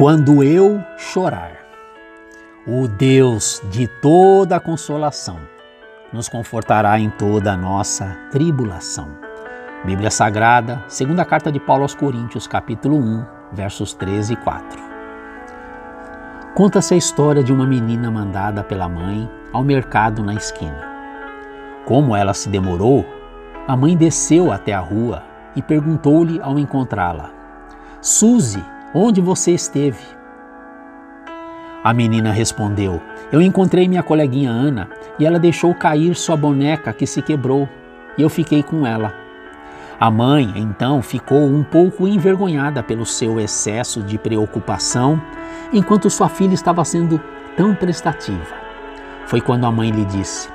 Quando eu chorar, o Deus de toda a consolação nos confortará em toda a nossa tribulação. Bíblia Sagrada, segunda carta de Paulo aos Coríntios, capítulo 1, versos 13 e 4. Conta-se a história de uma menina mandada pela mãe ao mercado na esquina. Como ela se demorou, a mãe desceu até a rua e perguntou-lhe ao encontrá-la: Suzy, onde você esteve? A menina respondeu: Eu encontrei minha coleguinha Ana e ela deixou cair sua boneca que se quebrou e eu fiquei com ela. A mãe, então, ficou um pouco envergonhada pelo seu excesso de preocupação enquanto sua filha estava sendo tão prestativa. Foi quando a mãe lhe disse: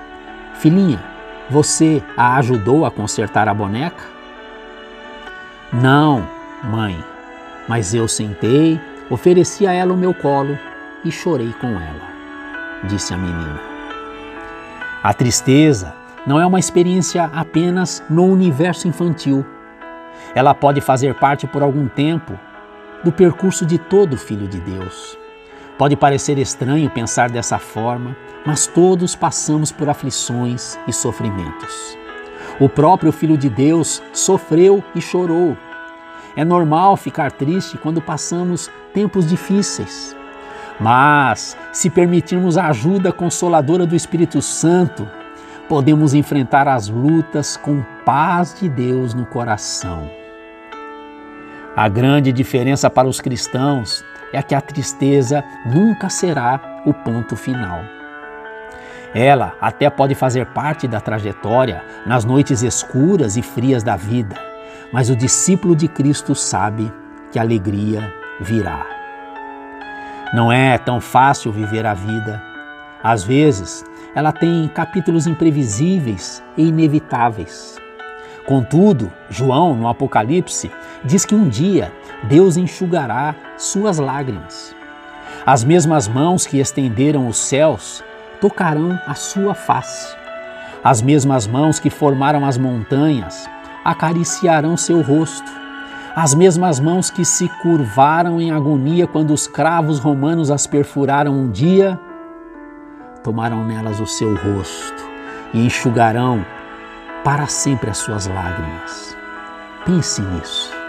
Filhinha, você a ajudou a consertar a boneca? Não, mãe, mas eu sentei, ofereci a ela o meu colo e chorei com ela, disse a menina. A tristeza não é uma experiência apenas no universo infantil. Ela pode fazer parte por algum tempo do percurso de todo filho de Deus. Pode parecer estranho pensar dessa forma, mas todos passamos por aflições e sofrimentos. O próprio Filho de Deus sofreu e chorou. É normal ficar triste quando passamos tempos difíceis. Mas, se permitirmos a ajuda consoladora do Espírito Santo, podemos enfrentar as lutas com paz de Deus no coração. A grande diferença para os cristãos é que a tristeza nunca será o ponto final. Ela até pode fazer parte da trajetória nas noites escuras e frias da vida, mas o discípulo de Cristo sabe que a alegria virá. Não é tão fácil viver a vida. Às vezes, ela tem capítulos imprevisíveis e inevitáveis. Contudo, João, no Apocalipse, diz que um dia Deus enxugará suas lágrimas. As mesmas mãos que estenderam os céus tocarão a sua face. As mesmas mãos que formaram as montanhas acariciarão seu rosto. As mesmas mãos que se curvaram em agonia quando os cravos romanos as perfuraram um dia, tomarão nelas o seu rosto e enxugarão para sempre as suas lágrimas. Pense nisso.